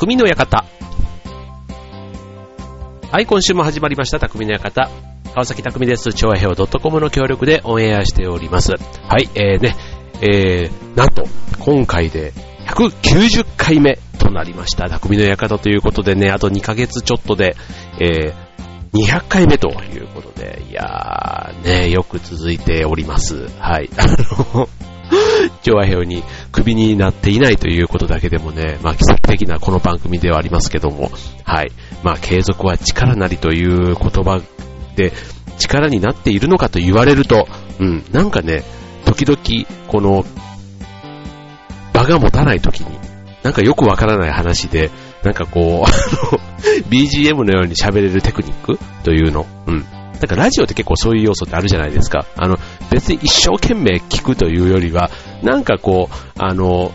匠の館。はい、今週も始まりました、匠の館。川崎匠です。超平洋 .com の協力でオンエアしております。はい、えーね、えー、なんと、今回で190回目となりました、匠の館ということでね、あと2ヶ月ちょっとで、えー、200回目ということで、いやー、ね、よく続いております。はい。あの、調和表にクビになっていないということだけでもね、まあ奇跡的なこの番組ではありますけども、はい。まあ継続は力なりという言葉で力になっているのかと言われると、うん、なんかね、時々この場が持たない時に、なんかよくわからない話で、なんかこう、あの、BGM のように喋れるテクニックというの、うん。なんかラジオって結構そういう要素ってあるじゃないですか。あの、別に一生懸命聞くというよりは、なんかこう、あの、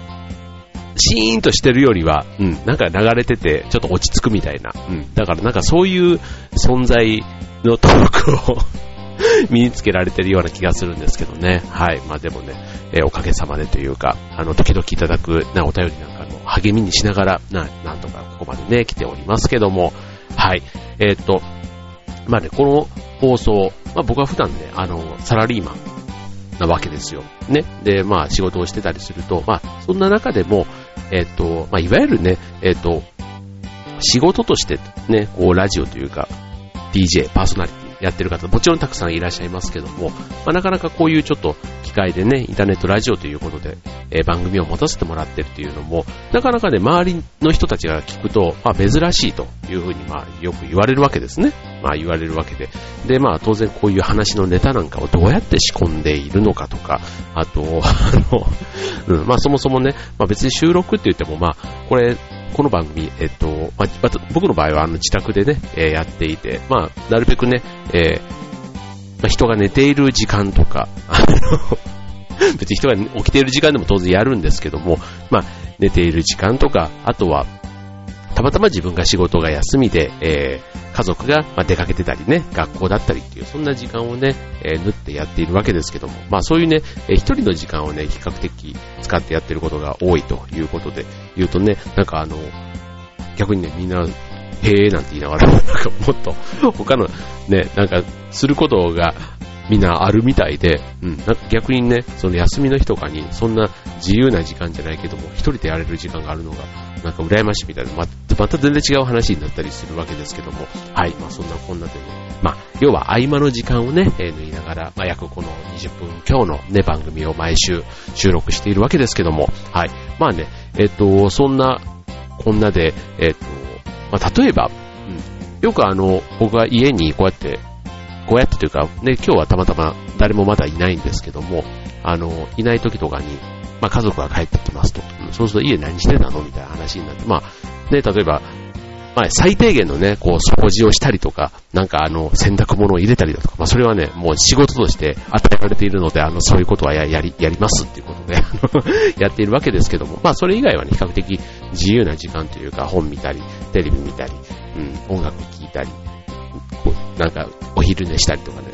シーンとしてるよりは、うん、なんか流れてて、ちょっと落ち着くみたいな。うん。だからなんかそういう存在のトークを 身につけられてるような気がするんですけどね。はい。まあでもね、えーおかげさまでというか、あの、時々いただく、な、お便りなんかの励みにしながら、な、なんとかここまでね、来ておりますけども、はい。えーっと、まあね、この放送、まあ僕は普段ね、あの、サラリーマンなわけですよ。ね。で、まあ仕事をしてたりすると、まあそんな中でも、えっと、まあいわゆるね、えっと、仕事としてね、こうラジオというか、DJ、パーソナリティやってる方、もちろんたくさんいらっしゃいますけども、まあ、なかなかこういうちょっと機会でね、インターネットラジオということで、えー番組を持たせてもらってるっていうのも、なかなかね、周りの人たちが聞くと、まあ、珍しいというふうに、まあ、よく言われるわけですね。まあ、言われるわけで。で、まあ、当然こういう話のネタなんかをどうやって仕込んでいるのかとか、あと、あの、うん、まあ、そもそもね、まあ、別に収録って言っても、まあ、これ、この番組、えっと、まあ、僕の場合はあの自宅でね、えーやっていて、まあ、なるべくね、えーまあ、人が寝ている時間とか、あの、別に人が起きている時間でも当然やるんですけども、まあ、寝ている時間とか、あとは、たまたま自分が仕事が休みで、えー家族がま出かけてたりね、学校だったりっていう、そんな時間をね、えー縫ってやっているわけですけども、まあそういうね、えー一人の時間をね、比較的使ってやってることが多いということで言うとね、なんかあの、逆にね、みんな、へーなんて言いながら、なんかもっと他のね、なんかすることがみんなあるみたいで、うん、逆にね、その休みの日とかにそんな自由な時間じゃないけども、一人でやれる時間があるのが、なんか羨ましいみたいな、ままた全然違う話になったりするわけですけども、はい、まあそんなこんなでね、まあ、要は合間の時間をね、えー縫いながら、まあ約この20分強のね、番組を毎週収録しているわけですけども、はい、まあね、えっ、と、そんな、こんなで、えっ、と、まあ例えば、うん、よくあの、僕は家にこうやって、こうやってというか、ね、今日はたまたま誰もまだいないんですけども、あの、いない時とかに、まあ家族が帰ってきますと。そうすると家何してたのみたいな話になって、まあ、ね、例えば、まあ、最低限のね、こう、掃除をしたりとか、なんかあの、洗濯物を入れたりだとか、まあ、それはね、もう仕事として与えられているので、あの、そういうことはややり、やりますっていうことで、あの やっているわけですけども、まあ、それ以外はね、比較的自由な時間というか、本見たり、テレビ見たり、うん、音楽聴いたり、なんか、お昼寝したりとかね。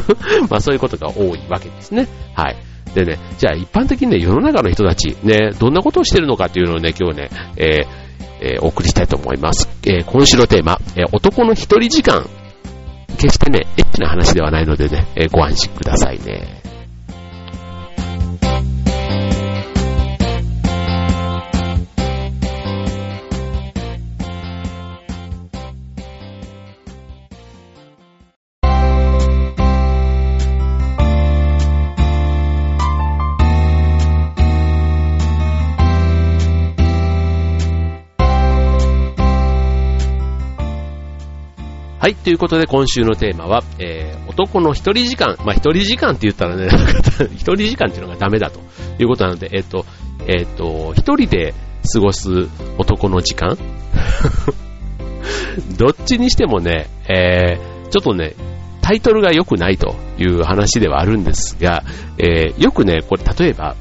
まあそういうことが多いわけですね。はい。でね、じゃあ一般的にね、世の中の人たち、ね、どんなことをしてるのかっていうのをね、今日ね、えーえーお送りしたいと思います。えー今週のテーマ、え男の一人時間。決してね、エッチな話ではないのでね、えご安心くださいね。はい、ということで今週のテーマは、えー男の一人時間。まあ、一人時間って言ったらね、一人時間っていうのがダメだということなので、えっ、と、えっ、と、一人で過ごす男の時間？どっちにしてもね、えーちょっとね、タイトルが良くないという話ではあるんですが、えーよくね、これ例えば、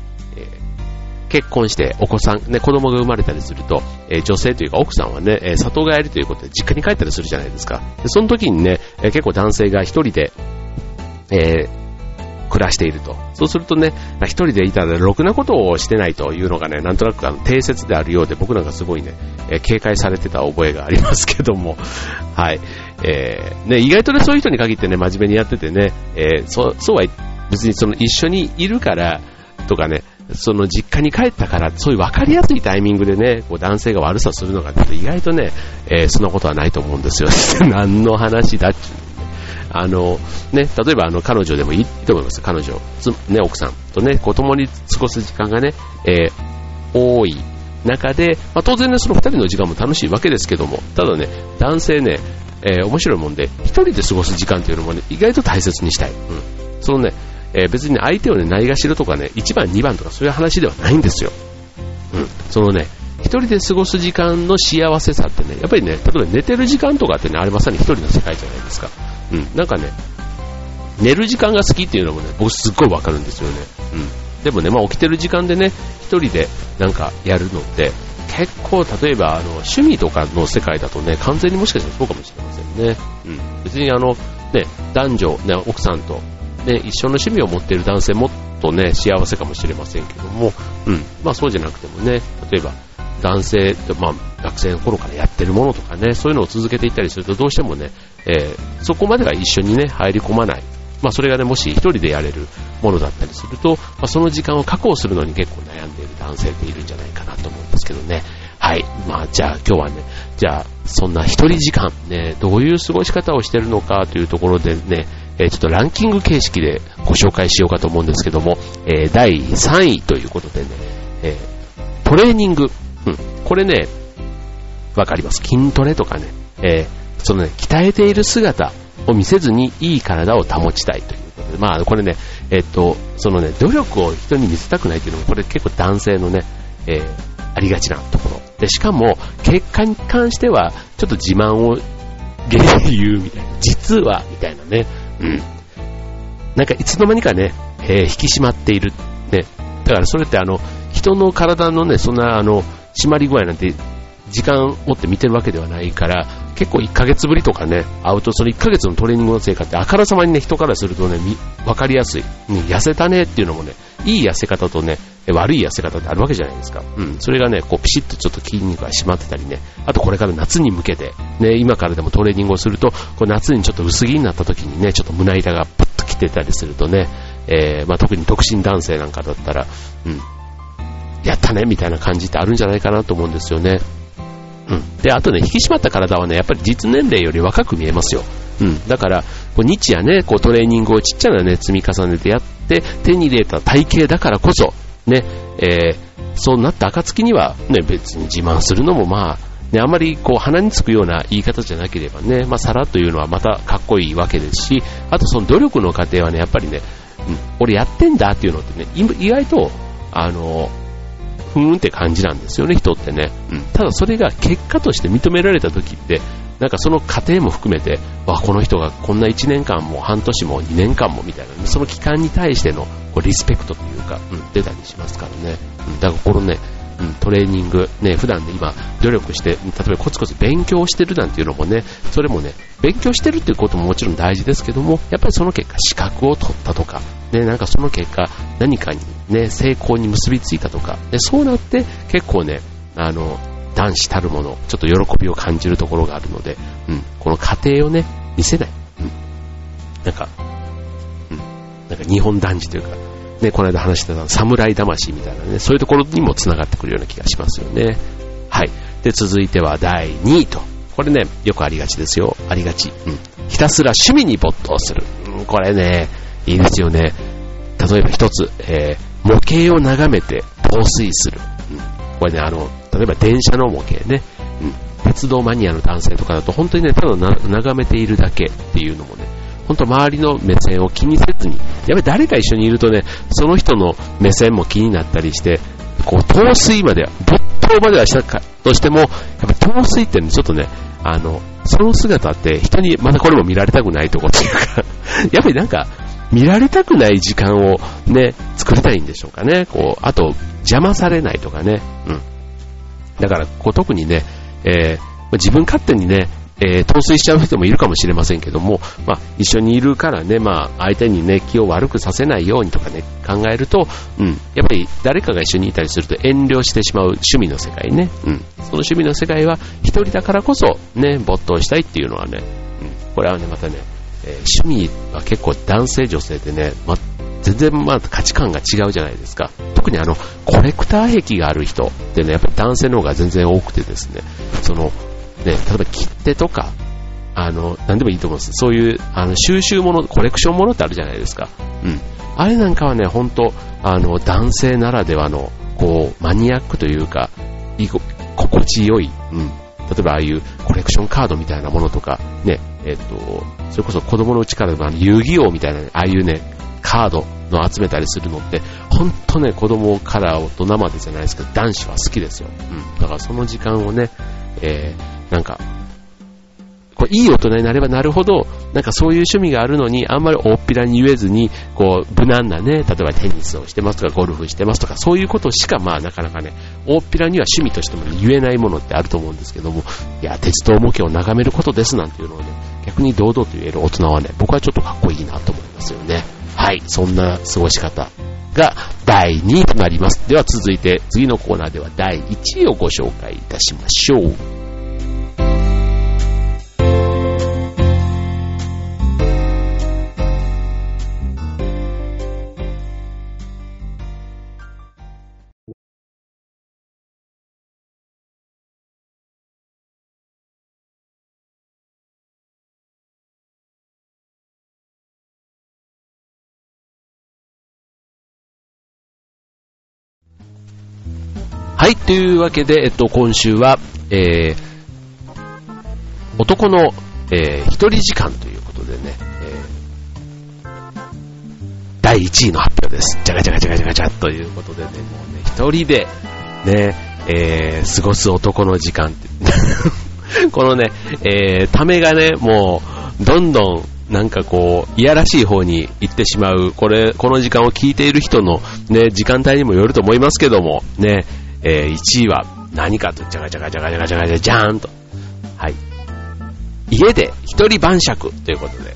結婚してお子さん、ね、子供が生まれたりすると、えー女性というか奥さんはね、えー里帰りということで実家に帰ったりするじゃないですか。でその時にね、えー結構男性が一人で、え暮らしていると。そうするとね、一人でいたらろくなことをしてないというのがね、なんとなくあの定説であるようで、僕なんかすごいね、え、警戒されてた覚えがありますけども、はい。えー、ね、意外とね、そういう人に限ってね、真面目にやっててね、え、そうは別にその一緒にいるから、とかね、その実家に帰ったから、そういう分かりやすいタイミングでね、こう男性が悪さするのが、意外とね、えー、そんなことはないと思うんですよ。何の話だっちゅう。あの、ね、例えばあの彼女でもいいと思います。彼女、ね、奥さんとね、子供に過ごす時間がね、えー、多い中で、まあ、当然ね、その二人の時間も楽しいわけですけども、ただね、男性ね、えー、面白いもんで、一人で過ごす時間っていうのもね、意外と大切にしたい。うん。そのね、えー、別に相手をね、ないがしろとかね、1番、2番とかそういう話ではないんですよ。うん。そのね、一人で過ごす時間の幸せさってね、やっぱりね、例えば寝てる時間とかってね、あれまさに一人の世界じゃないですか。うん。なんかね、寝る時間が好きっていうのもね、僕すっごいわかるんですよね。うん。でもね、まあ起きてる時間でね、一人でなんかやるのって、結構例えばあの趣味とかの世界だとね、完全にもしかしたらそうかもしれませんね。うん。別にあの、ね、男女、ね、奥さんとね、一緒の趣味を持っている男性もっとね、幸せかもしれませんけども、うん、まあそうじゃなくてもね、例えば男性、まあ学生の頃からやってるものとかね、そういうのを続けていったりするとどうしてもね、えー、そこまでが一緒にね、入り込まない。まあそれがね、もし一人でやれるものだったりすると、まあ、その時間を確保するのに結構悩んでいる男性っているんじゃないかなと思うんですけどね。はい。まあじゃあ今日はね、じゃあそんな一人時間ね、どういう過ごし方をしてるのかというところでね、え、ちょっとランキング形式でご紹介しようかと思うんですけども、え、第3位ということでね、え、トレーニング。うん。これね、わかります。筋トレとかね、えそのね、鍛えている姿を見せずにいい体を保ちたいということで、まあこれね、えっと、そのね、努力を人に見せたくないというのも、これ結構男性のね、えありがちなところ。で、しかも、結果に関しては、ちょっと自慢を言うみたいな、実は、みたいなね、うん。なんかいつの間にかね、えー、引き締まっている。ね。だからそれってあの、人の体のね、そんなあの、締まり具合なんて、時間を持って見てるわけではないから、結構1ヶ月ぶりとかね、会うとその1ヶ月のトレーニングの成果ってあからさまにね、人からするとね、わかりやすい。うん、痩せたねっていうのもね、いい痩せ方とね、悪い痩せ方ってあるわけじゃないですか。うん。それがね、こうピシッとちょっと筋肉が締まってたりね、あとこれから夏に向けて、ね、今からでもトレーニングをすると、こう夏にちょっと薄着になった時にね、ちょっと胸板がプッときてたりするとね、えー、まあ特に独身男性なんかだったら、うん、やったねみたいな感じってあるんじゃないかなと思うんですよね。うん。で、あとね、引き締まった体はね、やっぱり実年齢より若く見えますよ。うん。だから、こう日夜ね、こうトレーニングをちっちゃなね、積み重ねてやって、手に入れた体型だからこそ、ね、えー、そうなった暁には、ね、別に自慢するのもまあ、ね、あまりこう鼻につくような言い方じゃなければね、まあ、さらというのはまたかっこいいわけですし、あとその努力の過程はね、やっぱりね、うん、俺やってんだっていうのってね、意外と、あの、ふーんって感じなんですよね、人ってね。うん、ただそれが結果として認められた時って、なんかその過程も含めて、わ、この人がこんな1年間も半年も2年間もみたいな、その期間に対してのこうリスペクトというか、うん、出たりしますからね。うん、だからこのね、うん、トレーニング、ね、普段で今努力して、例えばコツコツ勉強してるなんていうのもね、それもね、勉強してるっていうことももちろん大事ですけども、やっぱりその結果資格を取ったとか、ね、なんかその結果何かにね、成功に結びついたとか、でそうなって結構ね、あの、男子たるもの、ちょっと喜びを感じるところがあるので、うん、この過程をね、見せない。うん、なんか、うん、なんか日本男児というか、ね、この間話してた侍魂みたいなね、そういうところにも繋がってくるような気がしますよね。はい。で、続いては第2位と。これね、よくありがちですよ。ありがち。うん。ひたすら趣味に没頭する。うん、これね、いいですよね。例えば一つ、えー、模型を眺めて陶酔する。うん。これね、あの、例えば電車の模型ね、うん、鉄道マニアの男性とかだと本当にね、ただ眺めているだけっていうのもね、本当周りの目線を気にせずに、やっぱり誰か一緒にいるとね、その人の目線も気になったりして、こう、陶酔までは、没頭まではしたかとしても、やっぱ陶酔ってね、ちょっとね、あの、その姿って人にまたこれも見られたくないとこっていうか やっぱりなんか、見られたくない時間をね、作りたいんでしょうかね。こう、あと、邪魔されないとかね。うん。だから、こう特にね、えー、自分勝手にね、えー、陶酔しちゃう人もいるかもしれませんけども、まあ、一緒にいるからね、まあ、相手にね、気を悪くさせないようにとかね、考えると、うん、やっぱり誰かが一緒にいたりすると遠慮してしまう趣味の世界ね、うん、その趣味の世界は一人だからこそ、ね、没頭したいっていうのはね、うん、これはね、またね、えー、趣味は結構男性女性でね、全然まあ価値観が違うじゃないですか。特にあの、コレクター癖がある人ってね、やっぱり男性の方が全然多くてですね、その、ね、例えば切手とか、あの、なんでもいいと思うんです。そういう、あの、収集物、コレクション物ってあるじゃないですか。うん。あれなんかはね、ほんと、あの、男性ならではの、こう、マニアックというか、い心地よい、うん。例えばああいうコレクションカードみたいなものとか、ね、えっ、と、それこそ子供のうちからあの遊戯王みたいな、ああいうね、カードの集めたりするのって、ほんとね、子供から大人までじゃないですけど、男子は好きですよ。うん。だからその時間をね、えー、なんか、こういい大人になればなるほど、なんかそういう趣味があるのに、あんまり大っぴらに言えずに、こう、無難なね、例えばテニスをしてますとか、ゴルフしてますとか、そういうことしか、まあなかなかね、大っぴらには趣味としても、言えないものってあると思うんですけども、いや、鉄道模型を眺めることですなんていうのをね、逆に堂々と言える大人はね、僕はちょっとかっこいいなと思いますよね。はい、そんな過ごし方が第2位となります。では続いて次のコーナーでは第1位をご紹介いたしましょう。というわけで、えっと、今週は、えー、男の、えー、一人時間ということでね、えー、第1位の発表です。じゃがじゃがじゃがじゃがじゃということでね、もうね、一人で、ね、えー、過ごす男の時間って、このね、えー、ためがね、もう、どんどん、なんかこう、いやらしい方に行ってしまう、これ、この時間を聞いている人のね、時間帯にもよると思いますけども、ね、えー、1位は何かと、じゃがじゃがじゃがじゃがじゃがじゃじゃーんと。はい。家で一人晩酌ということで、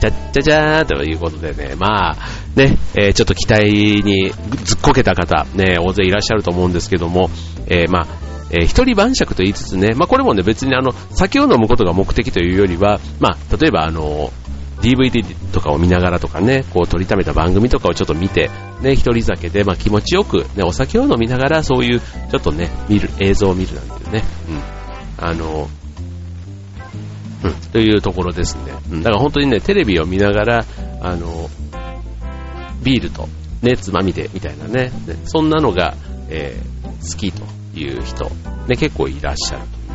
じゃっじゃじゃーということでね、まあ、ね、えー、ちょっと期待にずっこけた方、ね、大勢いらっしゃると思うんですけども、えー、まあ、えー、一人晩酌と言いつつね、まあこれもね別にあの、酒を飲むことが目的というよりは、まあ、例えばあの、DVD とかを見ながらとかね、こう取りためた番組とかをちょっと見て、ね、一人酒で、まあ気持ちよく、ね、お酒を飲みながらそういう、ちょっとね、見る、映像を見るなんていうね、うん。あの、うん、というところですね。うん、だから本当にね、テレビを見ながら、あの、ビールと、ね、つまみで、みたいなね、ねそんなのが、えー、好きという人、ね、結構いらっしゃるというこ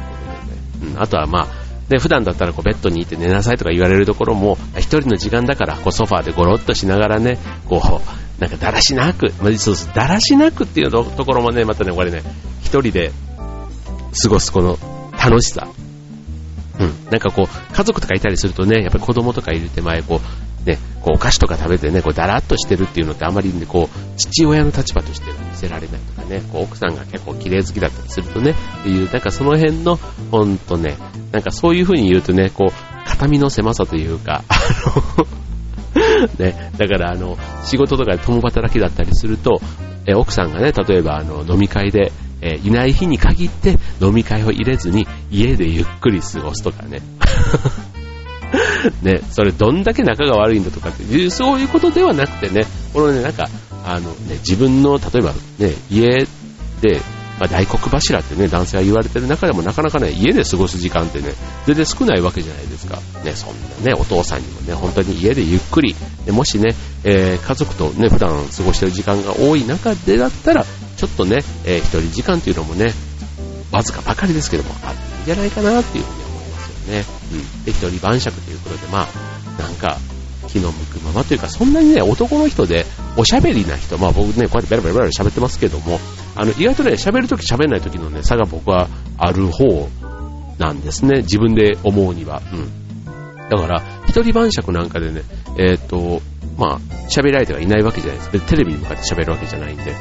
とでね。うん、あとはまあ、で、普段だったらこうベッドにいて寝なさいとか言われるところも、一人の時間だからこうソファーでゴロッとしながらね、こう、なんかだらしなく、まあ、そうそう、だらしなくっていうところもね、またね、これね、一人で過ごすこの楽しさ。うん。なんかこう、家族とかいたりするとね、やっぱり子供とかいる手前、こう、ね、こうお菓子とか食べてね、こうだらっとしてるっていうのってあまりね、こう、父親の立場としては見せられないとかね、こう奥さんが結構綺麗好きだったりするとね、っていう、なんかその辺の、ほんとね、なんかそういう風に言うとね、こう、肩身の狭さというか、あの ね、だからあの、仕事とかで共働きだったりすると、え奥さんがね、例えばあの、飲み会で、えいない日に限って飲み会を入れずに家でゆっくり過ごすとかね。ね、それどんだけ仲が悪いんだとかって、そういうことではなくてね、このね、なんか、あのね、自分の、例えばね、家で、まあ、大黒柱ってね、男性が言われてる中でもなかなかね、家で過ごす時間ってね、全然少ないわけじゃないですか。ね、そんなね、お父さんにもね、本当に家でゆっくり、ね、もしね、えー、家族とね、普段過ごしてる時間が多い中でだったら、ちょっとね、えー、一人時間っていうのもね、わずかばかりですけども、あっていいんじゃないかなっていうふうに思いますよね。うん。で、一人晩酌ということで、まあ、なんか、気の向くままというか、そんなにね、男の人で、おしゃべりな人、まあ僕ね、こうやってベラベラベラ喋ってますけども、あの、意外とね、喋るとき喋んないときのね、差が僕はある方なんですね。自分で思うには。うん。だから、一人晩酌なんかでね、えっ、ー、と、まあ、喋り相手がいないわけじゃないです。テレビに向かって喋るわけじゃないんで。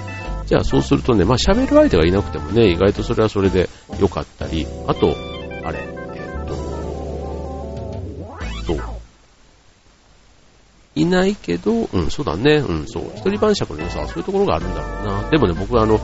じゃあそうするとね、まあ喋る相手がいなくてもね、意外とそれはそれで良かったり、あと、あれ、いないけど、うん、そうだね。うん、そう。一人晩酌の良さはそういうところがあるんだろうな。でもね、僕はあの、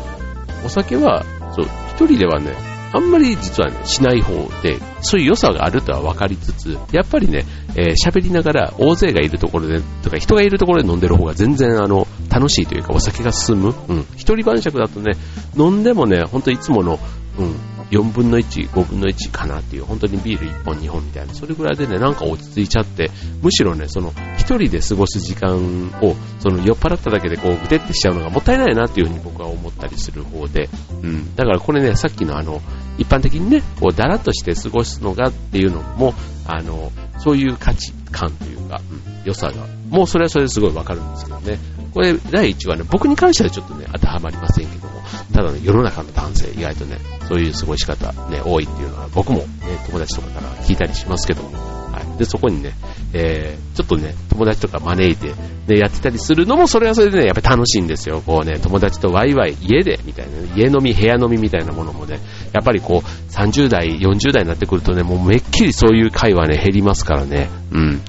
お酒は、そう、一人ではね、あんまり実はね、しない方で、そういう良さがあるとは分かりつつ、やっぱりね、えー、喋りながら大勢がいるところで、とか人がいるところで飲んでる方が全然あの、楽しいというかお酒が進む。うん。一人晩酌だとね、飲んでもね、ほんといつもの、うん、4分の1、5分の1かなっていう、本当にビール1本2本みたいな、それぐらいでね、なんか落ち着いちゃって、むしろね、その、一人で過ごす時間を、その、酔っ払っただけでこう、ぐてってしちゃうのがもったいないなっていうふうに僕は思ったりする方で、うん。だからこれね、さっきのあの、一般的にね、こう、だらっとして過ごすのがっていうのも、あの、そういう価値観というか、うん、良さが、もうそれはそれですごいわかるんですけどね。これ、第一はね、僕に関してはちょっとね、当てはまりませんけど、ただね、世の中の男性、意外とね、そういう過ごし方、ね、多いっていうのは、僕もね、友達とかから聞いたりしますけども、はい。で、そこにね、えー、ちょっとね、友達とか招いて、ね、やってたりするのも、それはそれでね、やっぱり楽しいんですよ。こうね、友達とワイワイ、家で、みたいな、家飲み、部屋飲みみたいなものもね、やっぱりこう、30代、40代になってくるとね、もうめっきりそういう会話ね、減りますからね、うん。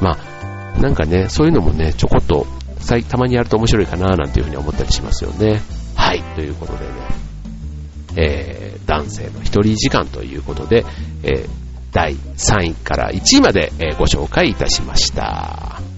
まあ、なんかね、そういうのもね、ちょこっと、たまにやると面白いかな、なんていうふうに思ったりしますよね。はい、ということでね、えー、男性の一人時間ということで、えー、第3位から1位まで、えー、ご紹介いたしました。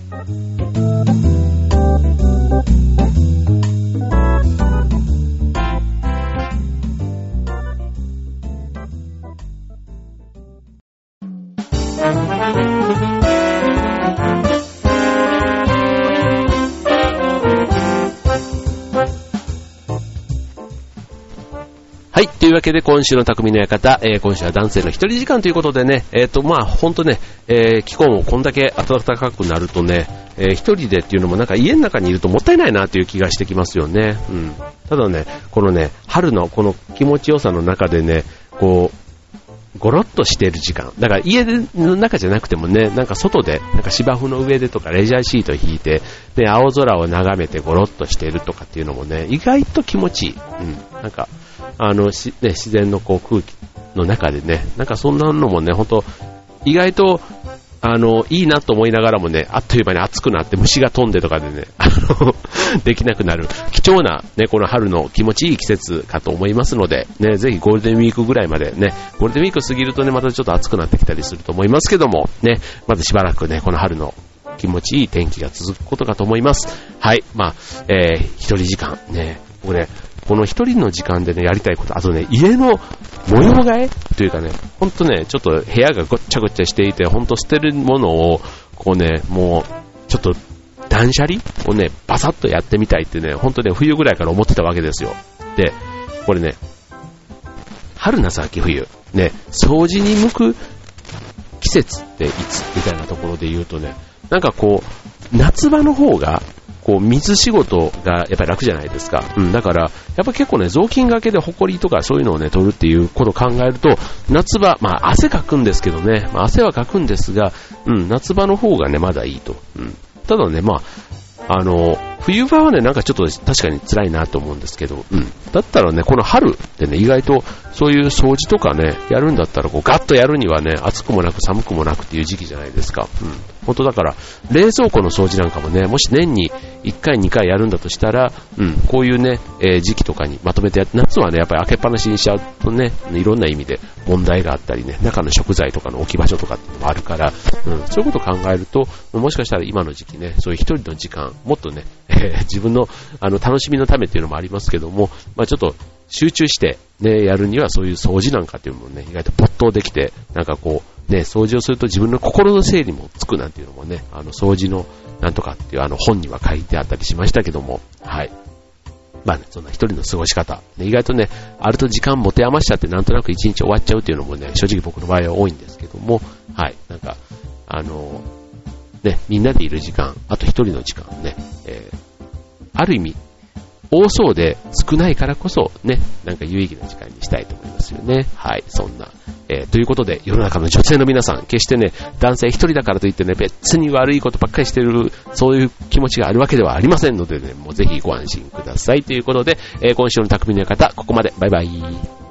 わけで、今週の匠の館、えー、今週は男性の一人時間ということでね、えっ、ー、と、まあ、ほんとね、えー、気候もこんだけ暖かくなるとね、えー、一人でっていうのもなんか家の中にいるともったいないなという気がしてきますよね。うん。ただね、このね、春のこの気持ちよさの中でね、こう、ゴロッとしている時間。だから家の中じゃなくてもね、なんか外で、なんか芝生の上でとかレジャーシート引いて、で、青空を眺めてゴロッとしているとかっていうのもね、意外と気持ちいい。うん。なんか、あの、しね、自然のこう空気の中でね、なんかそんなのもね、ほんと、意外と、あの、いいなと思いながらもね、あっという間に暑くなって虫が飛んでとかでね、あの、できなくなる、貴重なね、この春の気持ちいい季節かと思いますので、ね、ぜひゴールデンウィークぐらいまでね、ゴールデンウィーク過ぎるとね、またちょっと暑くなってきたりすると思いますけども、ね、まずしばらくね、この春の気持ちいい天気が続くことかと思います。はい、まあ、えー、一人時間、ね、僕ね、この一人の時間でね、やりたいこと、あとね、家の模様替えというかね、ほんとね、ちょっと部屋がごっちゃごっちゃしていて、ほんと捨てるものを、こうね、もう、ちょっと、断捨離をね、バサッとやってみたいってね、ほんとね、冬ぐらいから思ってたわけですよ。で、これね、春夏秋冬、ね、掃除に向く季節っていつ？みたいなところで言うとね、なんかこう、夏場の方がこう、水仕事がやっぱり楽じゃないですか。うん、だから、やっぱ結構ね、雑巾がけでホコリとかそういうのをね、取るっていうことを考えると、夏場、まあ汗かくんですけどね、まあ、汗はかくんですが、うん、夏場の方がね、まだいいと。うん。ただね、まあ、あの、冬場はね、なんかちょっと確かに辛いなと思うんですけど、うん。だったらね、この春ってね、意外とそういう掃除とかね、やるんだったら、こう、ガッとやるにはね、暑くもなく寒くもなくっていう時期じゃないですか。うん。本当だから、冷蔵庫の掃除なんかもね、もし年に1回2回やるんだとしたら、うん、こういうね、えー、時期とかにまとめてやって、夏はね、やっぱり開けっぱなしにしちゃうとね、いろんな意味で問題があったりね、中の食材とかの置き場所とかっていうのもあるから、うん、そういうことを考えると、もしかしたら今の時期ね、そういう一人の時間、もっとね、えー、自分のあの楽しみのためっていうのもありますけども、まあちょっと集中してね、やるにはそういう掃除なんかっていうのもね、意外と没頭できて、なんかこう、ね、掃除をすると自分の心の整理もつくなんていうのもね、あの、掃除のなんとかっていうあの本には書いてあったりしましたけども、はい。まあね、そんな一人の過ごし方、ね、意外とね、あると時間持て余しちゃってなんとなく一日終わっちゃうっていうのもね、正直僕の場合は多いんですけども、はい、なんか、あの、ね、みんなでいる時間、あと一人の時間ね、えー、ある意味、多そうで少ないからこそね、なんか有意義な時間にしたいと思いますよね。はい、そんな。えー、ということで、世の中の女性の皆さん、決してね、男性一人だからといってね、別に悪いことばっかりしてる、そういう気持ちがあるわけではありませんのでね、もうぜひご安心ください。ということで、えー、今週の匠の方、ここまで。バイバイ。